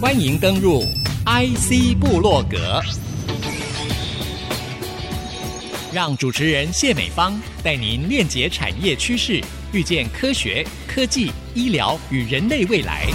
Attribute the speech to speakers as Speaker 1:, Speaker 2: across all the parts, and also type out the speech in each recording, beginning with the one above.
Speaker 1: 欢迎登入 IC 部落格，让主持人谢美芳带您链接产业趋势，遇见科学、科技、医疗与人类未来。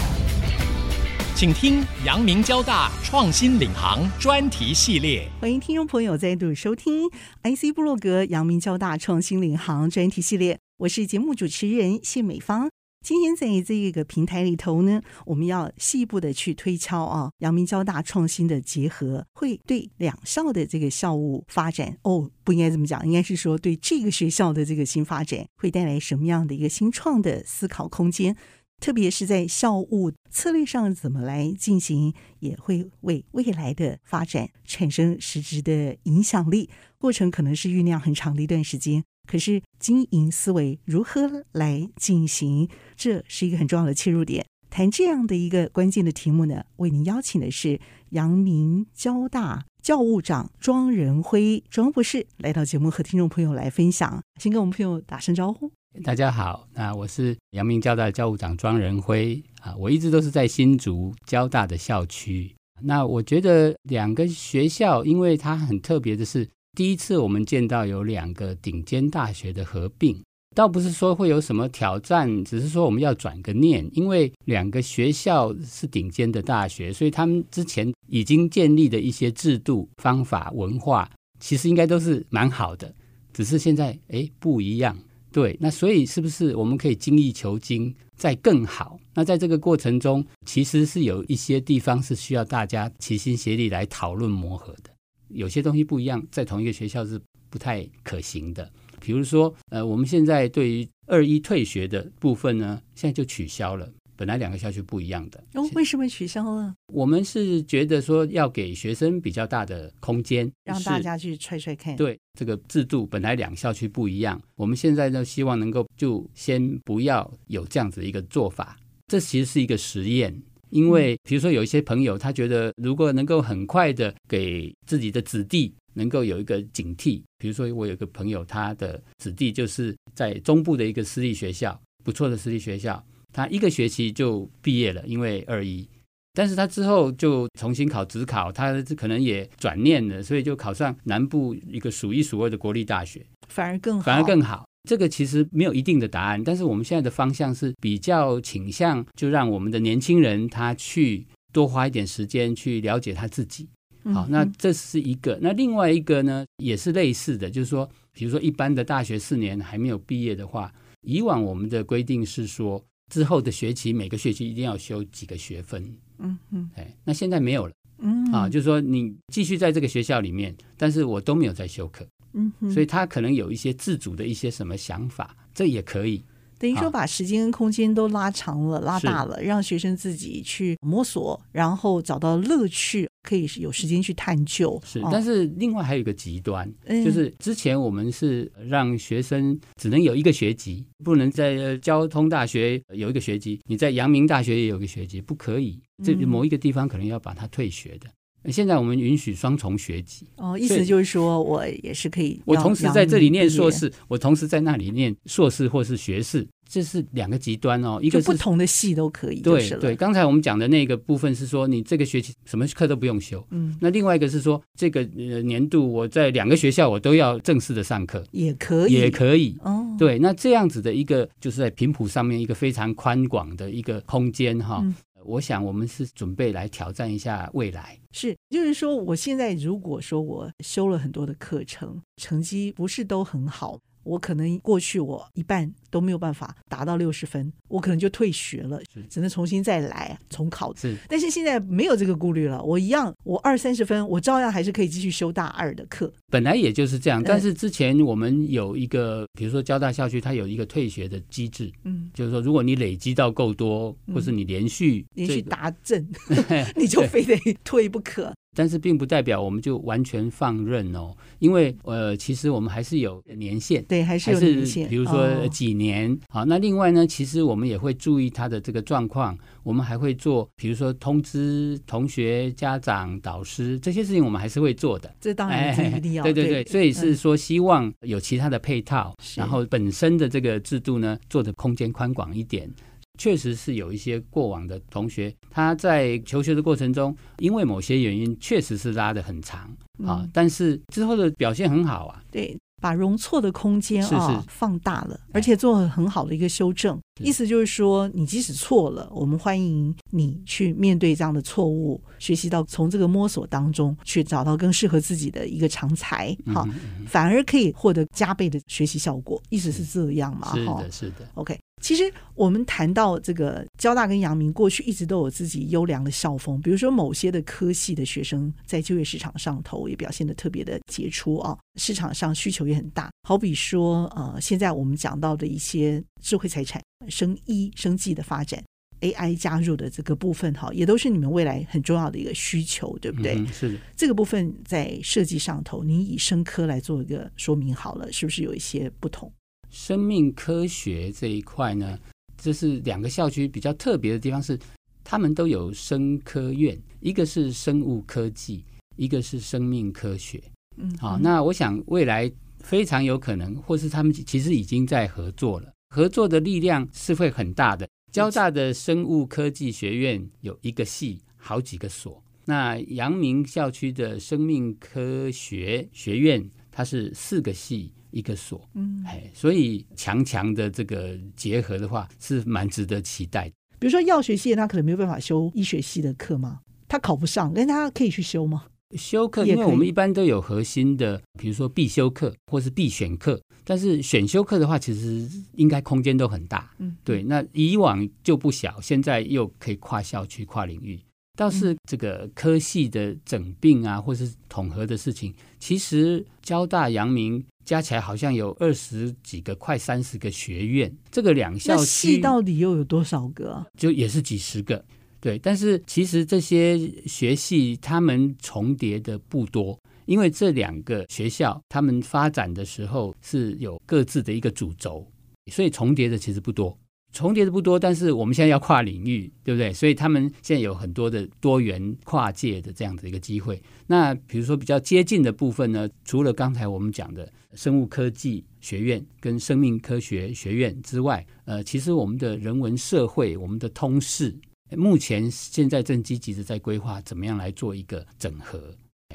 Speaker 1: 请听阳明交大创新领航专题系列。
Speaker 2: 欢迎听众朋友再度收听 IC 部落格阳明交大创新领航专题系列，我是节目主持人谢美芳。今天在这个平台里头呢，我们要细部的去推敲啊，阳明交大创新的结合会对两校的这个校务发展哦，不应该这么讲，应该是说对这个学校的这个新发展会带来什么样的一个新创的思考空间，特别是在校务策略上怎么来进行，也会为未来的发展产生实质的影响力。过程可能是酝酿很长的一段时间。可是经营思维如何来进行，这是一个很重要的切入点。谈这样的一个关键的题目呢，为您邀请的是阳明交大教务长庄仁辉庄博士来到节目，和听众朋友来分享。先跟我们朋友打声招呼。
Speaker 3: 大家好，那我是阳明交大教务长庄仁辉啊，我一直都是在新竹交大的校区。那我觉得两个学校，因为它很特别的是。第一次我们见到有两个顶尖大学的合并，倒不是说会有什么挑战，只是说我们要转个念，因为两个学校是顶尖的大学，所以他们之前已经建立的一些制度、方法、文化，其实应该都是蛮好的，只是现在诶不一样。对，那所以是不是我们可以精益求精，再更好？那在这个过程中，其实是有一些地方是需要大家齐心协力来讨论磨合的。有些东西不一样，在同一个学校是不太可行的。比如说，呃，我们现在对于二一退学的部分呢，现在就取消了。本来两个校区不一样的，
Speaker 2: 哦，为什么取消了？
Speaker 3: 我们是觉得说要给学生比较大的空间，
Speaker 2: 让大家去吹吹看。
Speaker 3: 对，这个制度本来两校区不一样，我们现在呢，希望能够就先不要有这样子一个做法。这其实是一个实验。因为，比如说有一些朋友，他觉得如果能够很快的给自己的子弟能够有一个警惕，比如说我有一个朋友，他的子弟就是在中部的一个私立学校，不错的私立学校，他一个学期就毕业了，因为二一，但是他之后就重新考职考，他可能也转念了，所以就考上南部一个数一数二的国立大学，
Speaker 2: 反而更好，
Speaker 3: 反而更好。这个其实没有一定的答案，但是我们现在的方向是比较倾向，就让我们的年轻人他去多花一点时间去了解他自己。好，那这是一个。那另外一个呢，也是类似的，就是说，比如说一般的大学四年还没有毕业的话，以往我们的规定是说，之后的学期每个学期一定要修几个学分。嗯嗯，哎，那现在没有了。嗯，啊，就是说你继续在这个学校里面，但是我都没有在修课。嗯，所以他可能有一些自主的一些什么想法，这也可以。
Speaker 2: 等于说把时间跟空间都拉长了、拉大了，让学生自己去摸索，然后找到乐趣，可以有时间去探究。
Speaker 3: 是，但是另外还有一个极端，就是之前我们是让学生只能有一个学籍，不能在交通大学有一个学籍，你在阳明大学也有一个学籍，不可以。这某一个地方可能要把它退学的。现在我们允许双重学籍
Speaker 2: 哦，意思就是说我也是可以，
Speaker 3: 我同时在这里念硕士，我同时在那里念硕士或是学士，这是两个极端哦。一个是
Speaker 2: 不同的系都可以，
Speaker 3: 对对。刚才我们讲的那个部分是说，你这个学期什么课都不用修，嗯。那另外一个是说，这个呃年度我在两个学校我都要正式的上课，
Speaker 2: 也可以，
Speaker 3: 也可以哦。对，那这样子的一个就是在频谱上面一个非常宽广的一个空间哈。嗯我想，我们是准备来挑战一下未来。
Speaker 2: 是，就是说，我现在如果说我修了很多的课程，成绩不是都很好。我可能过去我一半都没有办法达到六十分，我可能就退学了，只能重新再来重考。是，但是现在没有这个顾虑了，我一样，我二三十分，我照样还是可以继续修大二的课。
Speaker 3: 本来也就是这样，但是之前我们有一个，比如说交大校区，它有一个退学的机制，嗯，就是说如果你累积到够多，或是你连续
Speaker 2: 连续达阵，你就非得退不可。
Speaker 3: 但是并不代表我们就完全放任哦，因为呃，其实我们还是有年限，
Speaker 2: 对，还是有年限，
Speaker 3: 比如说几年。哦、好，那另外呢，其实我们也会注意他的这个状况，我们还会做，比如说通知同学、家长、导师这些事情，我们还是会做的。
Speaker 2: 这当然是一定要，
Speaker 3: 对对对，对，所以是说希望有其他的配套，然后本身的这个制度呢，做的空间宽广一点。确实是有一些过往的同学，他在求学的过程中，因为某些原因，确实是拉得很长啊，嗯、但是之后的表现很好啊。
Speaker 2: 对。把容错的空间啊、哦、放大了，而且做了很好的一个修正。意思就是说，你即使错了，我们欢迎你去面对这样的错误，学习到从这个摸索当中去找到更适合自己的一个长才，哈、嗯嗯，反而可以获得加倍的学习效果。意思是这样嘛？
Speaker 3: 是的，是的。
Speaker 2: OK。其实我们谈到这个交大跟阳明，过去一直都有自己优良的校风。比如说，某些的科系的学生在就业市场上头也表现的特别的杰出啊，市场上需求也很大。好比说，呃，现在我们讲到的一些智慧财产、生医、生技的发展，AI 加入的这个部分，哈，也都是你们未来很重要的一个需求，对不对？
Speaker 3: 嗯，是的。
Speaker 2: 这个部分在设计上头，你以生科来做一个说明好了，是不是有一些不同？
Speaker 3: 生命科学这一块呢，这是两个校区比较特别的地方是，他们都有生科院，一个是生物科技，一个是生命科学。嗯，好，那我想未来非常有可能，或是他们其实已经在合作了，合作的力量是会很大的。交大的生物科技学院有一个系，好几个所。那阳明校区的生命科学学院，它是四个系。一个所，嗯，哎，所以强强的这个结合的话，是蛮值得期待的。
Speaker 2: 比如说药学系，他可能没有办法修医学系的课吗？他考不上，但他可以去修吗？
Speaker 3: 修课，因为我们一般都有核心的，比如说必修课或是必选课，但是选修课的话，其实应该空间都很大。嗯，对。那以往就不小，现在又可以跨校区、跨领域。倒是这个科系的整并啊，或是统合的事情，其实交大、阳明加起来好像有二十几个，快三十个学院。这个两校区
Speaker 2: 系到底又有多少个？
Speaker 3: 就也是几十个，对。但是其实这些学系他们重叠的不多，因为这两个学校他们发展的时候是有各自的一个主轴，所以重叠的其实不多。重叠的不多，但是我们现在要跨领域，对不对？所以他们现在有很多的多元跨界的这样子一个机会。那比如说比较接近的部分呢，除了刚才我们讲的生物科技学院跟生命科学学院之外，呃，其实我们的人文社会、我们的通识，目前现在正积极的在规划怎么样来做一个整合。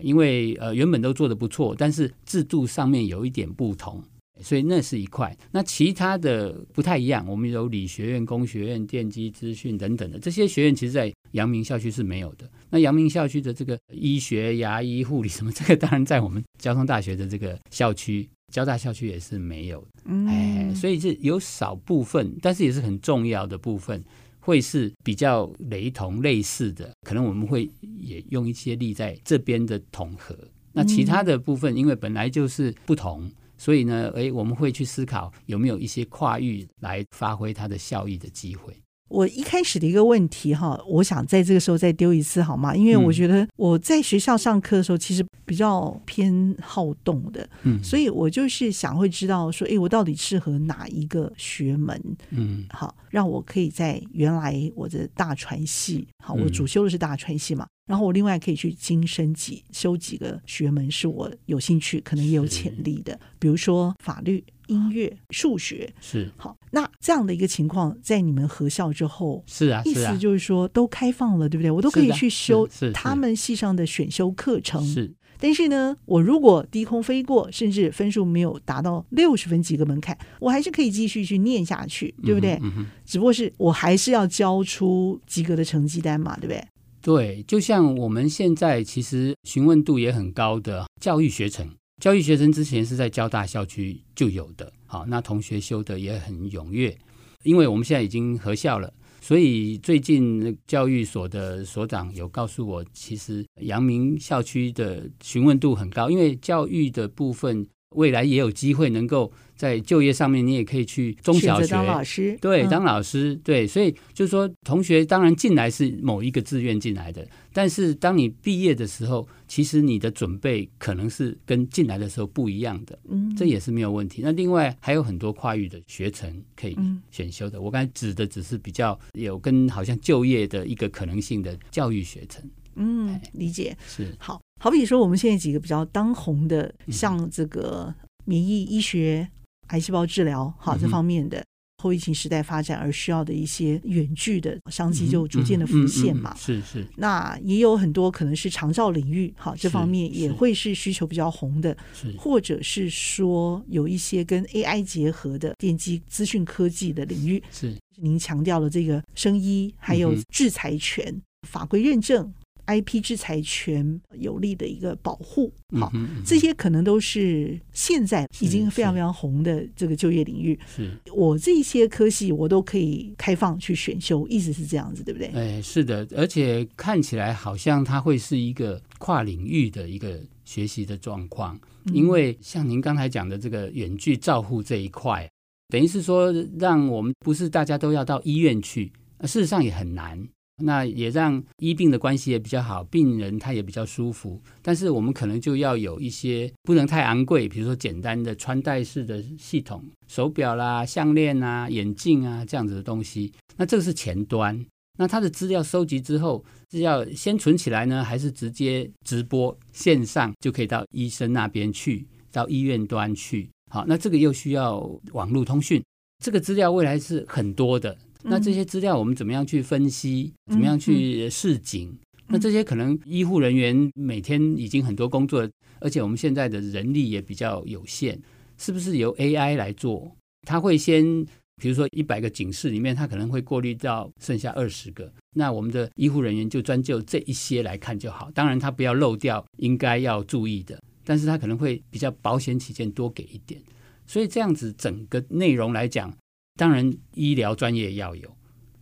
Speaker 3: 因为呃原本都做得不错，但是制度上面有一点不同。所以那是一块，那其他的不太一样。我们有理学院、工学院、电机资讯等等的这些学院，其实，在阳明校区是没有的。那阳明校区的这个医学、牙医、护理什么，这个当然在我们交通大学的这个校区、交大校区也是没有。哎，所以是有少部分，但是也是很重要的部分，会是比较雷同、类似的。可能我们会也用一些力在这边的统合。那其他的部分，因为本来就是不同。所以呢，诶，我们会去思考有没有一些跨域来发挥它的效益的机会。
Speaker 2: 我一开始的一个问题哈，我想在这个时候再丢一次好吗？因为我觉得我在学校上课的时候，其实比较偏好动的，嗯，所以我就是想会知道说，诶，我到底适合哪一个学门？嗯，好，让我可以在原来我的大传系，好，我主修的是大传系嘛，然后我另外可以去精升几修几个学门，是我有兴趣，可能也有潜力的，比如说法律。音乐、数学
Speaker 3: 是
Speaker 2: 好，那这样的一个情况，在你们合校之后，
Speaker 3: 是啊，
Speaker 2: 意思就是说都开放了，对不对？我都可以去修他们系上的选修课程。是，但是呢，我如果低空飞过，甚至分数没有达到六十分及格门槛，我还是可以继续去念下去，对不对？嗯嗯、只不过是我还是要交出及格的成绩单嘛，对不对？
Speaker 3: 对，就像我们现在其实询问度也很高的教育学程。教育学程之前是在交大校区就有的，好，那同学修的也很踊跃。因为我们现在已经合校了，所以最近教育所的所长有告诉我，其实阳明校区的询问度很高，因为教育的部分未来也有机会能够。在就业上面，你也可以去中小学。
Speaker 2: 当老师，
Speaker 3: 对，当老师，嗯、对，所以就是说，同学当然进来是某一个志愿进来的，但是当你毕业的时候，其实你的准备可能是跟进来的时候不一样的，嗯，这也是没有问题。那另外还有很多跨域的学程可以选修的，嗯、我刚才指的只是比较有跟好像就业的一个可能性的教育学程，
Speaker 2: 嗯，理解。
Speaker 3: 是。
Speaker 2: 好，好比说我们现在几个比较当红的，像这个免疫医学。癌细胞治疗，好，这方面的后疫情时代发展而需要的一些远距的商机就逐渐的浮现嘛。
Speaker 3: 是、嗯、是。
Speaker 2: 那也有很多可能是长照领域，哈，这方面也会是需求比较红的，是或者是说有一些跟 AI 结合的电机资讯科技的领域。
Speaker 3: 是。
Speaker 2: 您强调了这个生医，还有制裁权、嗯、法规认证。IP 制裁权有力的一个保护，好，这些可能都是现在已经非常非常红的这个就业领域。是，我这些科系我都可以开放去选修，意思是这样子，对不对？
Speaker 3: 哎，是的，而且看起来好像它会是一个跨领域的一个学习的状况，嗯、因为像您刚才讲的这个远距照护这一块，等于是说让我们不是大家都要到医院去，事实上也很难。那也让医病的关系也比较好，病人他也比较舒服。但是我们可能就要有一些不能太昂贵，比如说简单的穿戴式的系统，手表啦、项链啊、眼镜啊这样子的东西。那这个是前端。那他的资料收集之后是要先存起来呢，还是直接直播线上就可以到医生那边去，到医院端去？好，那这个又需要网络通讯。这个资料未来是很多的。那这些资料我们怎么样去分析？怎么样去示警？那这些可能医护人员每天已经很多工作，而且我们现在的人力也比较有限，是不是由 AI 来做？他会先，比如说一百个警示里面，他可能会过滤到剩下二十个，那我们的医护人员就专就这一些来看就好。当然，他不要漏掉应该要注意的，但是他可能会比较保险起见多给一点。所以这样子整个内容来讲。当然，医疗专业要有，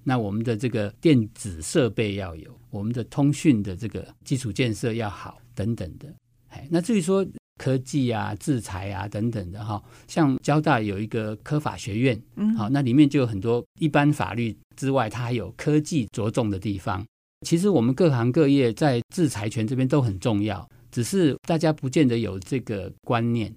Speaker 3: 那我们的这个电子设备要有，我们的通讯的这个基础建设要好，等等的。哎，那至于说科技啊、制裁啊等等的哈，像交大有一个科法学院，嗯，好，那里面就有很多一般法律之外，它还有科技着重的地方。其实我们各行各业在制裁权这边都很重要，只是大家不见得有这个观念。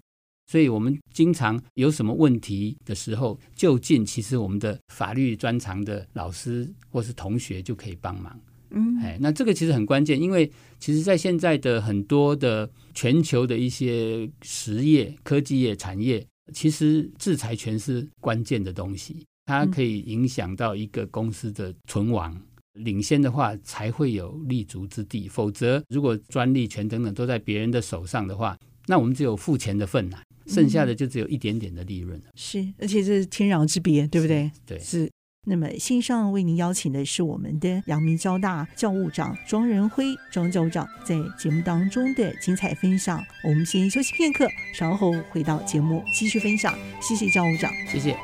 Speaker 3: 所以我们经常有什么问题的时候，就近其实我们的法律专长的老师或是同学就可以帮忙。嗯，哎，那这个其实很关键，因为其实在现在的很多的全球的一些实业、科技业、产业，其实制裁权是关键的东西，它可以影响到一个公司的存亡。领先的话，才会有立足之地。否则，如果专利权等等都在别人的手上的话，那我们只有付钱的份了。剩下的就只有一点点的利润了，嗯，是，而且这是天壤之别，对不对？对，
Speaker 2: 是。那么线上为您邀请的是我们的阳明交大教务长庄仁辉庄教务长，在节目当中的精彩分享。我们先休息片刻，稍后回到节目继续分享。谢谢教务长，
Speaker 3: 谢谢。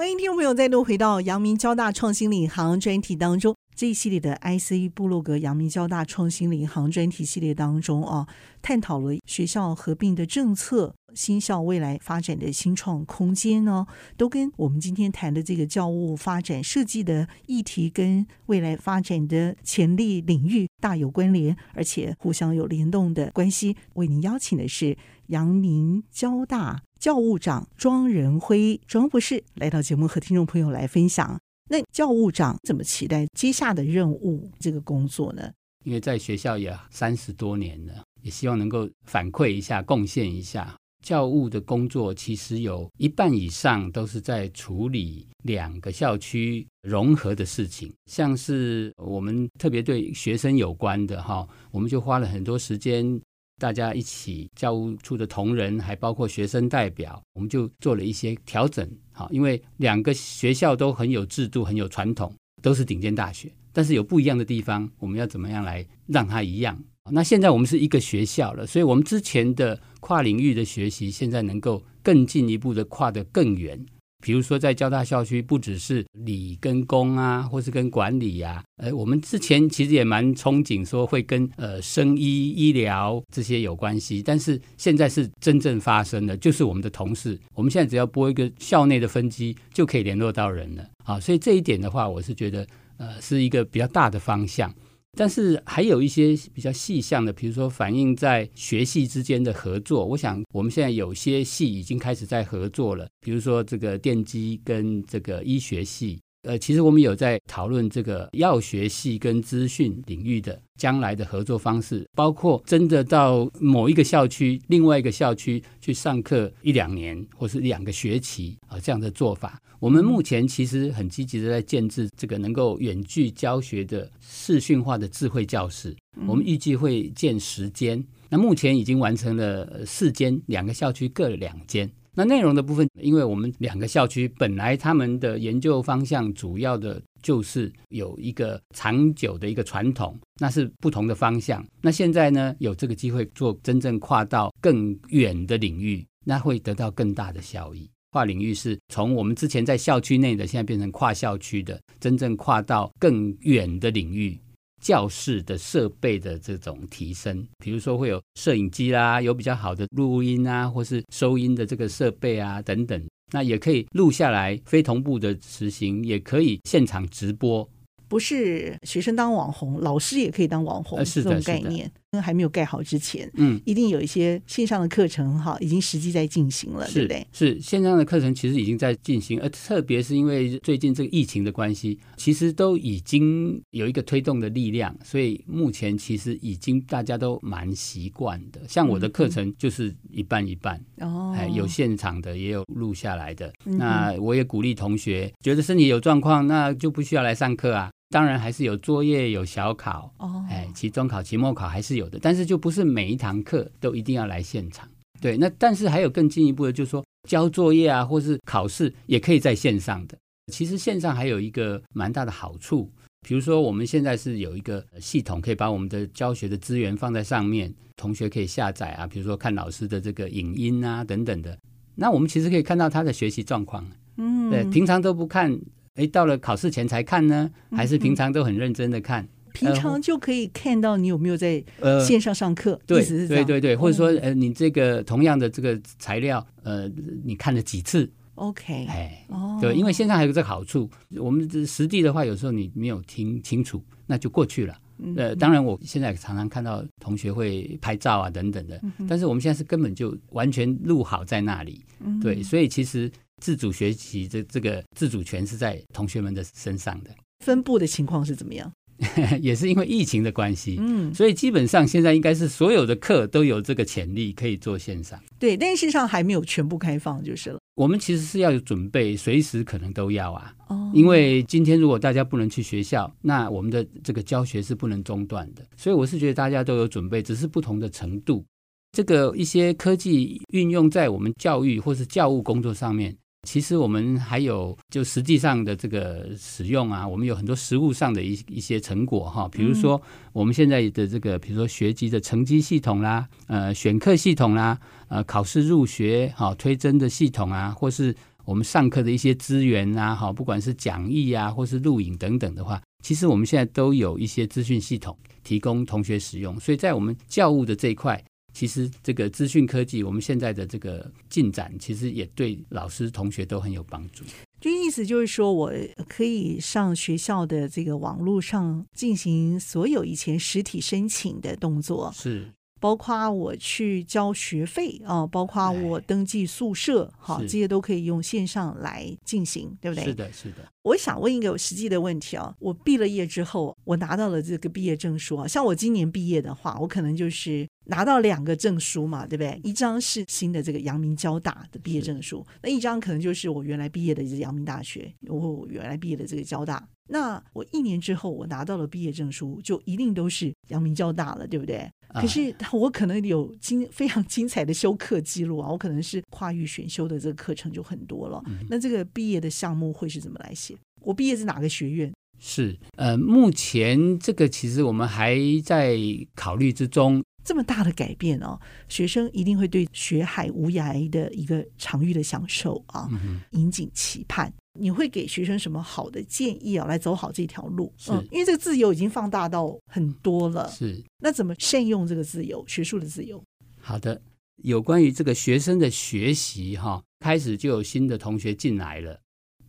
Speaker 2: 欢迎听众朋友再度回到阳明交大创新领航专题当中，这一系列的 IC 部落格阳明交大创新领航专题系列当中啊，探讨了学校合并的政策、新校未来发展的新创空间呢，都跟我们今天谈的这个教务发展设计的议题跟未来发展的潜力领域大有关联，而且互相有联动的关系。为您邀请的是阳明交大。教务长庄仁辉庄博士来到节目，和听众朋友来分享。那教务长怎么期待接下的任务这个工作呢？
Speaker 3: 因为在学校也三十多年了，也希望能够反馈一下、贡献一下。教务的工作其实有一半以上都是在处理两个校区融合的事情，像是我们特别对学生有关的哈，我们就花了很多时间。大家一起，教务处的同仁，还包括学生代表，我们就做了一些调整。好，因为两个学校都很有制度、很有传统，都是顶尖大学，但是有不一样的地方，我们要怎么样来让它一样？那现在我们是一个学校了，所以我们之前的跨领域的学习，现在能够更进一步的跨得更远。比如说，在交大校区，不只是理跟工啊，或是跟管理呀、啊，呃，我们之前其实也蛮憧憬说会跟呃生医、医疗这些有关系，但是现在是真正发生的，就是我们的同事，我们现在只要拨一个校内的分机，就可以联络到人了。啊，所以这一点的话，我是觉得呃是一个比较大的方向。但是还有一些比较细项的，比如说反映在学系之间的合作，我想我们现在有些系已经开始在合作了，比如说这个电机跟这个医学系，呃，其实我们有在讨论这个药学系跟资讯领域的将来的合作方式，包括真的到某一个校区、另外一个校区去上课一两年，或是两个学期啊，这样的做法。我们目前其实很积极的在建置这个能够远距教学的视讯化的智慧教室，我们预计会建十间，那目前已经完成了四间，两个校区各两间。那内容的部分，因为我们两个校区本来他们的研究方向主要的就是有一个长久的一个传统，那是不同的方向。那现在呢，有这个机会做真正跨到更远的领域，那会得到更大的效益。跨领域是从我们之前在校区内的，现在变成跨校区的，真正跨到更远的领域。教室的设备的这种提升，比如说会有摄影机啦，有比较好的录音啊，或是收音的这个设备啊等等，那也可以录下来，非同步的实行，也可以现场直播。
Speaker 2: 不是学生当网红，老师也可以当网红，是这种概念。还没有盖好之前，嗯，一定有一些线上的课程哈，已经实际在进行了，对不对？
Speaker 3: 是线上的课程其实已经在进行，而特别是因为最近这个疫情的关系，其实都已经有一个推动的力量，所以目前其实已经大家都蛮习惯的。像我的课程就是一半一半哦，哎，有现场的，也有录下来的。那我也鼓励同学，觉得身体有状况，那就不需要来上课啊。当然还是有作业、有小考，哦，哎，期中考、期末考还是有的，但是就不是每一堂课都一定要来现场。对，那但是还有更进一步的，就是说交作业啊，或是考试也可以在线上的。其实线上还有一个蛮大的好处，比如说我们现在是有一个系统，可以把我们的教学的资源放在上面，同学可以下载啊，比如说看老师的这个影音啊等等的。那我们其实可以看到他的学习状况，嗯，对，平常都不看。哎，到了考试前才看呢，还是平常都很认真的看？
Speaker 2: 嗯、平常就可以看到你有没有在线上上课。呃、
Speaker 3: 对，对对对，或者说，呃，你这个同样的这个材料，呃，你看了几次
Speaker 2: ？OK，
Speaker 3: 哎，哦，对，因为线上还有这个好处，我们实地的话，有时候你没有听清楚，那就过去了。呃，当然，我现在常常看到同学会拍照啊等等的，但是我们现在是根本就完全录好在那里。对，所以其实。自主学习这这个自主权是在同学们的身上的。
Speaker 2: 分布的情况是怎么样？
Speaker 3: 也是因为疫情的关系，嗯，所以基本上现在应该是所有的课都有这个潜力可以做线上。
Speaker 2: 对，但事实上还没有全部开放就是了。
Speaker 3: 我们其实是要有准备，随时可能都要啊。哦。因为今天如果大家不能去学校，那我们的这个教学是不能中断的。所以我是觉得大家都有准备，只是不同的程度。这个一些科技运用在我们教育或是教务工作上面。其实我们还有就实际上的这个使用啊，我们有很多实物上的一一些成果哈，比如说我们现在的这个，比如说学籍的成绩系统啦，呃，选课系统啦，呃，考试入学哈推甄的系统啊，或是我们上课的一些资源啊，哈，不管是讲义啊，或是录影等等的话，其实我们现在都有一些资讯系统提供同学使用，所以在我们教务的这一块。其实这个资讯科技，我们现在的这个进展，其实也对老师、同学都很有帮助。
Speaker 2: 就意思就是说，我可以上学校的这个网络上进行所有以前实体申请的动作。
Speaker 3: 是。
Speaker 2: 包括我去交学费啊，包括我登记宿舍，好，这些都可以用线上来进行，对不对？
Speaker 3: 是的，是的。
Speaker 2: 我想问一个实际的问题啊，我毕了业之后，我拿到了这个毕业证书啊，像我今年毕业的话，我可能就是拿到两个证书嘛，对不对？一张是新的这个阳明交大的毕业证书，那一张可能就是我原来毕业的这个阳明大学，我原来毕业的这个交大。那我一年之后，我拿到了毕业证书，就一定都是阳明交大了，对不对？可是我可能有精非常精彩的修课记录啊，我可能是跨域选修的这个课程就很多了。嗯、那这个毕业的项目会是怎么来写？我毕业是哪个学院？
Speaker 3: 是呃，目前这个其实我们还在考虑之中。
Speaker 2: 这么大的改变哦，学生一定会对学海无涯的一个长育的享受啊，引颈期盼。你会给学生什么好的建议啊？来走好这条路，是嗯，因为这个自由已经放大到很多了。
Speaker 3: 是，
Speaker 2: 那怎么善用这个自由，学术的自由？
Speaker 3: 好的，有关于这个学生的学习哈，开始就有新的同学进来了。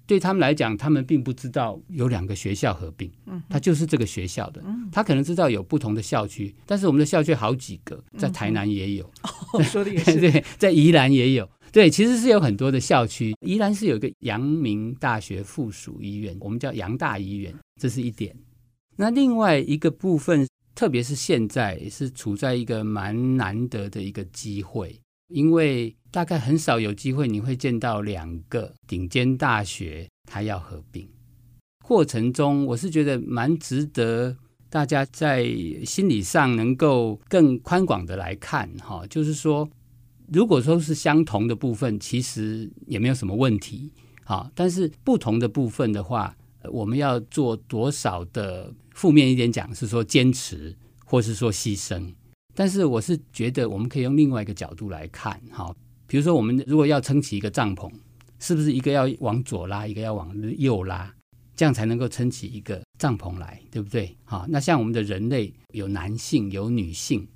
Speaker 3: 对他们来讲，他们并不知道有两个学校合并，嗯，他就是这个学校的，嗯，他可能知道有不同的校区，但是我们的校区好几个，在台南也有，
Speaker 2: 嗯、哦，说的也是，
Speaker 3: 对，在宜兰也有。对，其实是有很多的校区，宜兰是有一个阳明大学附属医院，我们叫阳大医院，这是一点。那另外一个部分，特别是现在是处在一个蛮难得的一个机会，因为大概很少有机会你会见到两个顶尖大学它要合并。过程中，我是觉得蛮值得大家在心理上能够更宽广的来看哈，就是说，如果说是相同的部分，其实也没有什么问题，好，但是不同的部分的话，我们要做多少的负面一点讲，是说坚持，或是说牺牲。但是我是觉得，我们可以用另外一个角度来看，哈，比如说我们如果要撑起一个帐篷，是不是一个要往左拉，一个要往右拉？这样才能够撑起一个帐篷来，对不对？好，那像我们的人类有男性有女性，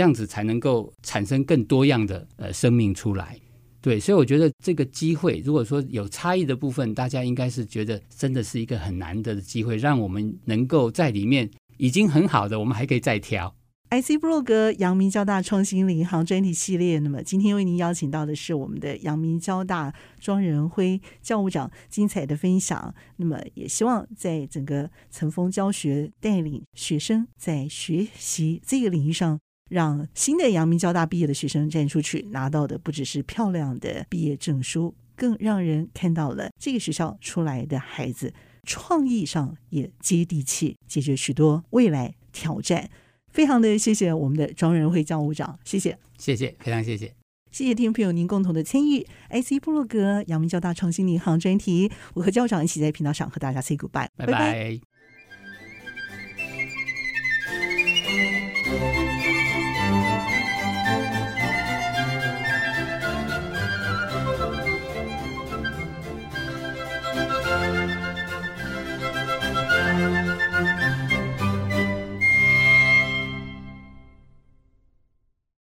Speaker 3: 这样子才能够产生更多样的呃生命出来。对，所以我觉得这个机会，如果说有差异的部分，大家应该是觉得真的是一个很难得的机会，让我们能够在里面已经很好的，我们还可以再挑。
Speaker 2: IC 部落格阳明交大创新领航专题系列，那么今天为您邀请到的是我们的阳明交大庄仁辉教务长精彩的分享。那么也希望在整个层峰教学带领学生在学习这个领域上，让新的阳明交大毕业的学生站出去，拿到的不只是漂亮的毕业证书，更让人看到了这个学校出来的孩子创意上也接地气，解决许多未来挑战。非常的谢谢我们的庄仁辉教务长，谢谢，
Speaker 3: 谢谢，非常谢谢，
Speaker 2: 谢谢听众朋友您共同的参与。IC 部落格阳明交大创新领航专题，我和教长一起在频道上和大家 say goodbye，
Speaker 3: 拜拜。拜拜。